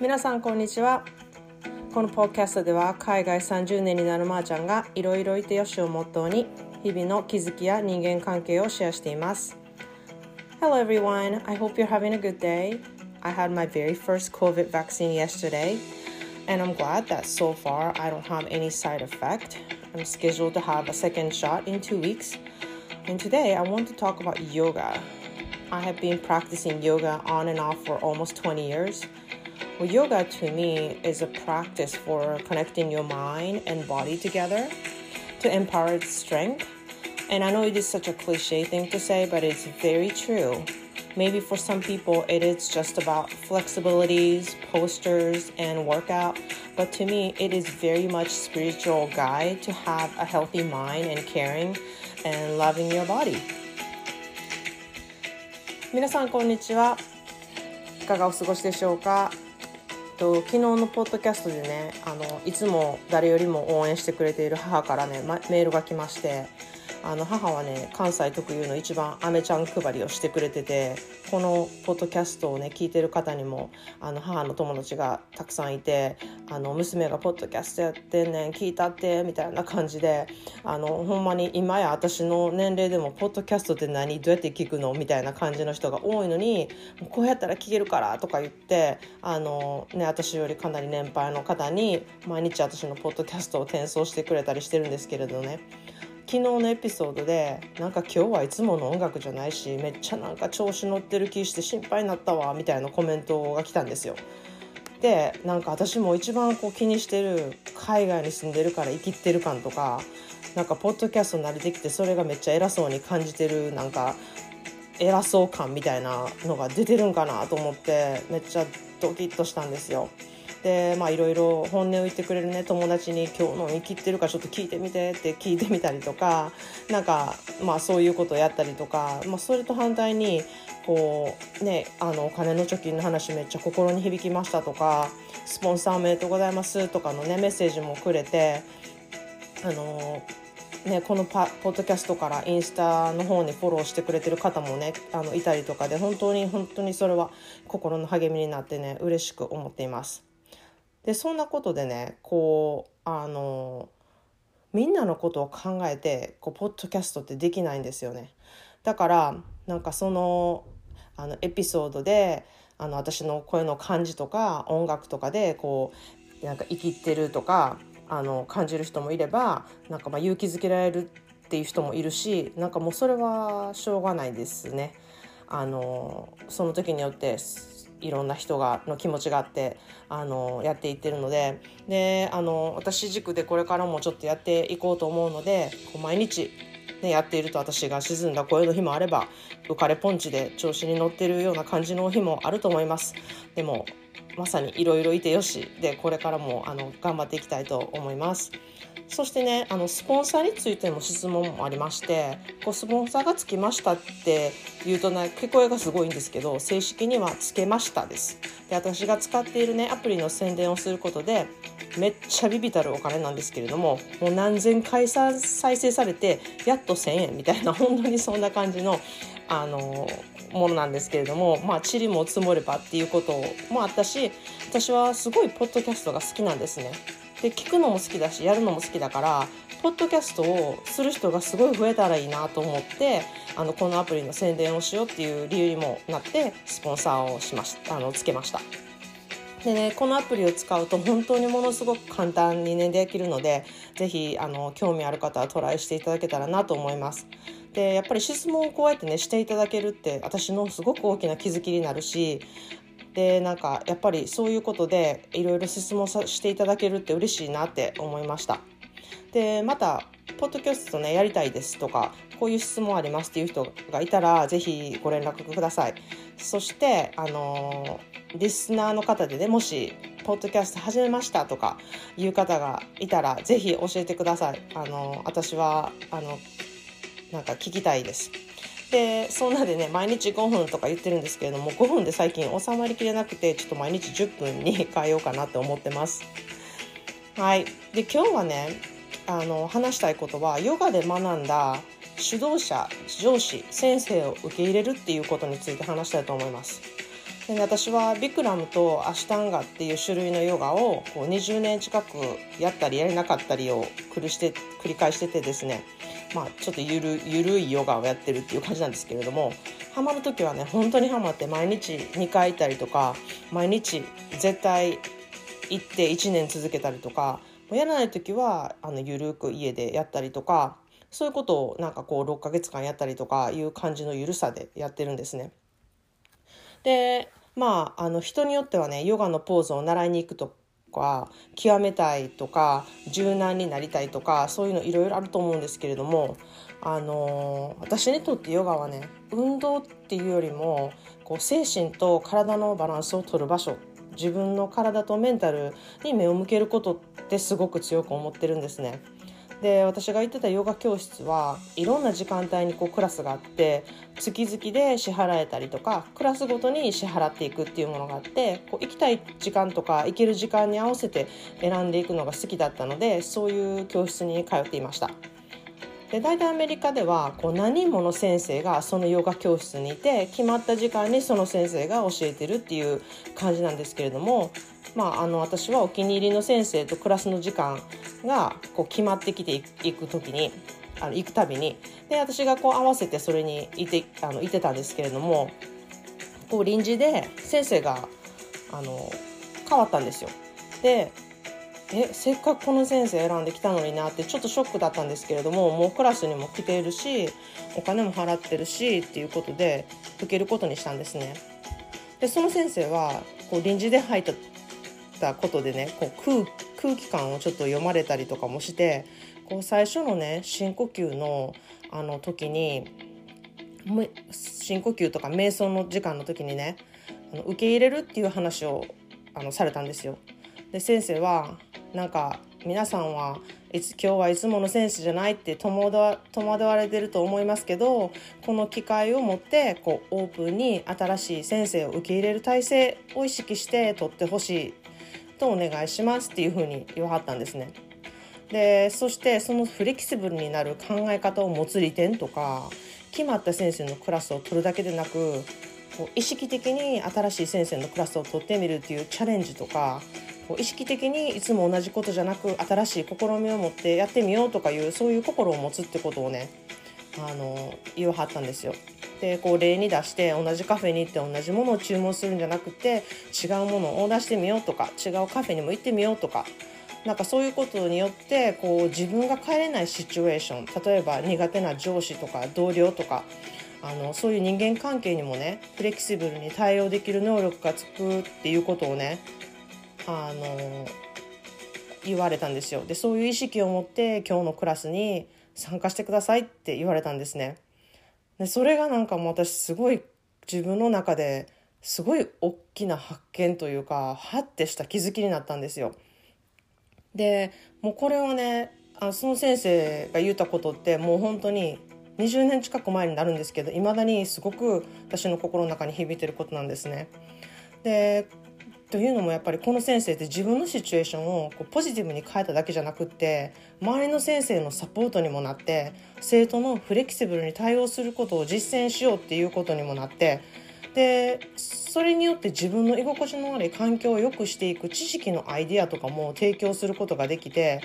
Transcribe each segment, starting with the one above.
皆さんこんにちはこのポッドキャストでは海外30年になるまーちゃんがいろいろいてよしをモットーに日々の気づきや人間関係をシェアしています Hello everyone I hope you're having a good day I had my very first COVID vaccine yesterday and I'm glad that so far I don't have any side effect I'm scheduled to have a second shot in two weeks and today I want to talk about yoga I have been practicing yoga on and off for almost 20 years. Well, yoga to me is a practice for connecting your mind and body together to empower its strength. And I know it is such a cliche thing to say, but it's very true. Maybe for some people, it is just about flexibilities, posters, and workout. But to me, it is very much spiritual guide to have a healthy mind and caring and loving your body. 皆さんこんにちはいかがお過ごしでしょうか と昨日のポッドキャストでねあのいつも誰よりも応援してくれている母からね、メールが来ましてあの母はね関西特有の一番アメちゃん配りをしてくれててこのポッドキャストをね聞いてる方にもあの母の友達がたくさんいてあの娘がポッドキャストやってんねん聞いたってみたいな感じであのほんまに今や私の年齢でもポッドキャストって何どうやって聞くのみたいな感じの人が多いのにこうやったら聞けるからとか言ってあの、ね、私よりかなり年配の方に毎日私のポッドキャストを転送してくれたりしてるんですけれどね。昨日のエピソードでなんか今日はいつもの音楽じゃないしめっちゃなんか調子乗ってる気して心配になったわみたいなコメントが来たんですよ。でなんか私も一番こう気にしてる海外に住んでるから生きってる感とかなんかポッドキャスト慣れてきてそれがめっちゃ偉そうに感じてるなんか偉そう感みたいなのが出てるんかなと思ってめっちゃドキッとしたんですよ。でまあいろいろ本音を言ってくれるね友達に「今日の生きってるかちょっと聞いてみて」って聞いてみたりとかなんかまあそういうことをやったりとか、まあ、それと反対にこうねあのお金の貯金の話めっちゃ心に響きましたとかスポンサーおめでとうございますとかのねメッセージもくれてあのね、このパポッドキャストからインスタの方にフォローしてくれてる方もねあのいたりとかで本当に本当にそれは心の励みになってね嬉しく思っています。でそんなことでねこうあのみんなのことを考えてこうポッドキャストってできないんですよね。だからなんかそのあのエピソードであの私の声の感じとか音楽とかでこうなんか生きってるとかあの感じる人もいればなんかまあ勇気づけられるっていう人もいるしなんかもうそれはしょうがないですね。あのその時によっていろんな人がの気持ちがあってあのやっていってるのでであの私軸でこれからもちょっとやっていこうと思うのでこう毎日、ね、やっていると私が沈んだ声の日もあれば浮かれポンチで調子に乗ってるような感じの日もあると思います。でもまさにいろいろいてよしでこれからもあの頑張っていきたいと思います。そしてねあのスポンサーについても質問もありましてこうスポンサーがつきましたって言うとね聞こえがすごいんですけど正式にはつけましたですで私が使っているねアプリの宣伝をすることでめっちゃビビたるお金なんですけれどももう何千回再生されてやっと1,000円みたいな本当にそんな感じのあのものなんですけれどもまあ塵も積もればっていうこともあったし私はすごいポッドキャストが好きなんですね。で聞くのも好きだしやるのも好きだからポッドキャストをする人がすごい増えたらいいなと思ってあのこのアプリの宣伝をしようっていう理由にもなってスポンサーをしましあのつけました。でね、このアプリを使うと本当にものすごく簡単にねできるので是非あの興味ある方はトライしていただけたらなと思います。でやっぱり質問をこうやってねしていただけるって私のすごく大きな気づきになるしでなんかやっぱりそういうことでいろいろ質問していただけるって嬉しいなって思いましたでまたポッドキャストねやりたいですとかこういう質問ありますっていう人がいたらぜひご連絡ください。そしてあのリスナーの方でねもしポッドキャスト始めましたとかいう方がいたらぜひ教えてください。あの私はあのなんか聞きたいです。でそんなでね毎日5分とか言ってるんですけれども5分で最近収まりきれなくてちょっと毎日10分に変えようかなって思ってます。はい。で今日はねあの話したいことはヨガで学んだ指導者上司先生を受け入れるっていうことについて話したいと思います。で私はビクラムとアシュタンガっていう種類のヨガをこう20年近くやったりやれなかったりを繰りして繰り返しててですねまあちょっとゆるゆるいヨガをやってるっていう感じなんですけれどもハマる時はね本当にハマって毎日2回行ったりとか毎日絶対行って1年続けたりとかやらない時はあのゆるく家でやったりとかそういうことをなんかこう6ヶ月間やったりとかいう感じのゆるさでやってるんですね。でまああの人によってはねヨガのポーズを習いに行くとか極めたいとか柔軟になりたいとかそういうのいろいろあると思うんですけれどもあの私にとってヨガはね運動っていうよりもこう精神と体のバランスを取る場所自分の体とメンタルに目を向けることってすごく強く思ってるんですね。で私が行ってたヨガ教室はいろんな時間帯にこうクラスがあって月々で支払えたりとかクラスごとに支払っていくっていうものがあってこう行きたい時間とか行ける時間に合わせて選んでいくのが好きだったのでそういう教室に通っていました。で大体アメリカではこう何人もの先生がそのヨガ教室にいて決まった時間にその先生が教えてるっていう感じなんですけれどもまあ、あの私はお気に入りの先生とクラスの時間がこう決まってきていく時にあの行くたびにで私がこう合わせてそれにいてあのいてたんですけれどもこう臨時で先生があの変わったんですよ。でえせっかくこの先生選んできたのになってちょっとショックだったんですけれどももうクラスにも来ているしお金も払ってるしっていうことで受けることにしたんですね。でその先生はこう臨時で入ったことでねこう空空気感をちょっと読まれたりとかもしてこう最初のね深呼吸のあの時に深呼吸とか瞑想の時間の時にねあの受け入れるっていう話をあのされたんですよ。で先生はなんか皆さんはいつ今日はいつもの先生じゃないって戸惑戸惑われてると思いますけどこの機会を持ってこうオープンに新しい先生を受け入れる体制を意識して取ってほしいとお願いしますっていうふうに言わはったんですね。でそしてそのフレキシブルになる考え方を持つ利点とか決まった先生のクラスを取るだけでなく意識的に新しい先生のクラスを取ってみるっていうチャレンジとかこう意識的にいつも同じことじゃなく新しい試みを持ってやってみようとかいうそういう心を持つってことをねあの言わはったんですよ。でこう例に出して同じカフェに行って同じものを注文するんじゃなくて違うものを出してみようとか違うカフェにも行ってみようとかなんかそういうことによってこう自分が帰れないシチュエーション例えば苦手な上司とか同僚とかあのそういう人間関係にもねフレキシブルに対応できる能力がつくっていうことをねあの言われたんですよでそういう意識を持って今日のクラスに参加してくださいって言われたんですね。でそれがなんかもう私すごい自分の中ですごい大きな発見というかはってした気づきになったんですよ。でもうこれはねあその先生が言ったことってもう本当に20年近く前になるんですけどいまだにすごく私の心の中に響いてることなんですね。でというのもやっぱりこの先生って自分のシチュエーションをこうポジティブに変えただけじゃなくって周りの先生のサポートにもなって生徒のフレキシブルに対応することを実践しようっていうことにもなってでそれによって自分の居心地の悪い環境を良くしていく知識のアイデアとかも提供することができて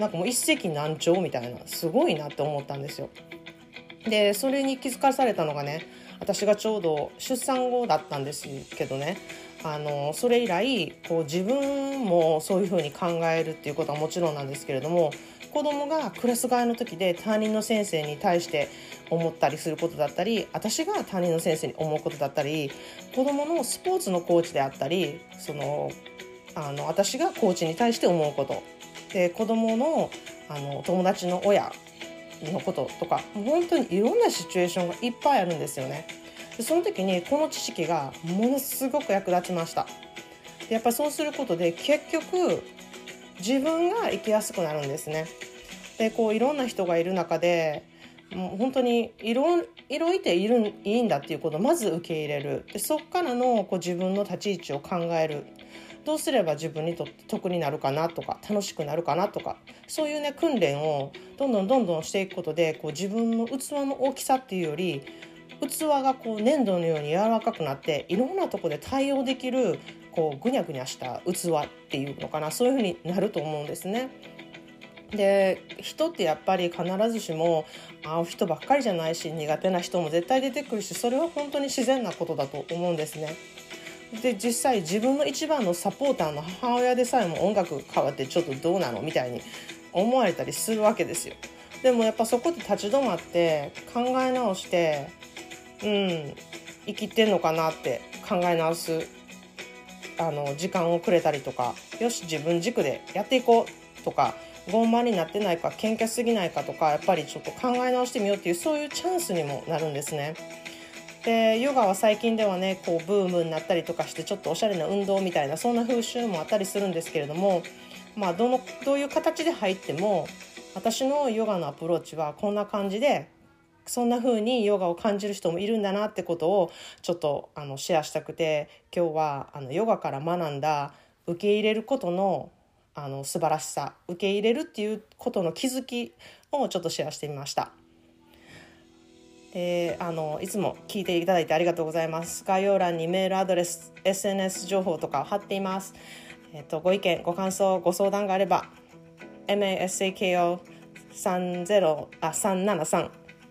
なんかもう一石何鳥みたいなすごいなって思ったんですよ。でそれに気づかされたのがね私がちょうど出産後だったんですけどねあのそれ以来こう自分もそういうふうに考えるっていうことはもちろんなんですけれども子供がクラス替えの時で担任の先生に対して思ったりすることだったり私が担任の先生に思うことだったり子供のスポーツのコーチであったりそのあの私がコーチに対して思うことで子供のあの友達の親のこととか本当にいろんなシチュエーションがいっぱいあるんですよね。でその時にこの知識がものすごく役立ちました。でやっぱそうすることで結局自分が生きやすくなるんですね。でこういろんな人がいる中でもう本当にいろいろいているいいんだっていうことをまず受け入れる。でそこからのこう自分の立ち位置を考える。どうすれば自分にとって得になるかなとか楽しくなるかなとかそういうね訓練をどんどんどんどんしていくことでこう自分の器の大きさっていうより器がこう粘土のように柔らかくなっていろんなとこで対応できるこうぐにゃぐにゃした器っていうのかなそういうふうになると思うんですね。で人ってやっぱり必ずしも会う人ばっかりじゃないし苦手な人も絶対出てくるしそれは本当に自然なことだと思うんですね。で実際自分の一番のサポーターの母親でさえも音楽変わってちょっとどうなのみたいに思われたりするわけですよ。でもやっぱそこで立ち止まって考え直してうん生きてんのかなって考え直すあの時間をくれたりとかよし自分軸でやっていこうとか傲慢になってないか謙虚すぎないかとかやっぱりちょっと考え直してみようっていうそういうチャンスにもなるんですね。でヨガは最近ではねこうブームになったりとかしてちょっとおしゃれな運動みたいなそんな風習もあったりするんですけれどもまあどのどういう形で入っても私のヨガのアプローチはこんな感じでそんな風にヨガを感じる人もいるんだなってことをちょっとあのシェアしたくて今日はあのヨガから学んだ受け入れることのあの素晴らしさ受け入れるっていうことの気づきをちょっとシェアしてみました。えー、あのいつも聞いていただいてありがとうございます。概要欄にメールアドレス、SNS 情報とかを貼っています。えっ、とご意見、ご感想、ご相談があれば masako30 あ373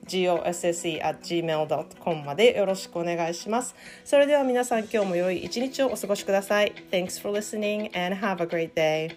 gosse.gmail.com までよろしくお願いします。それでは皆さん今日も良い一日をお過ごしください。Thanks for listening and have a great day.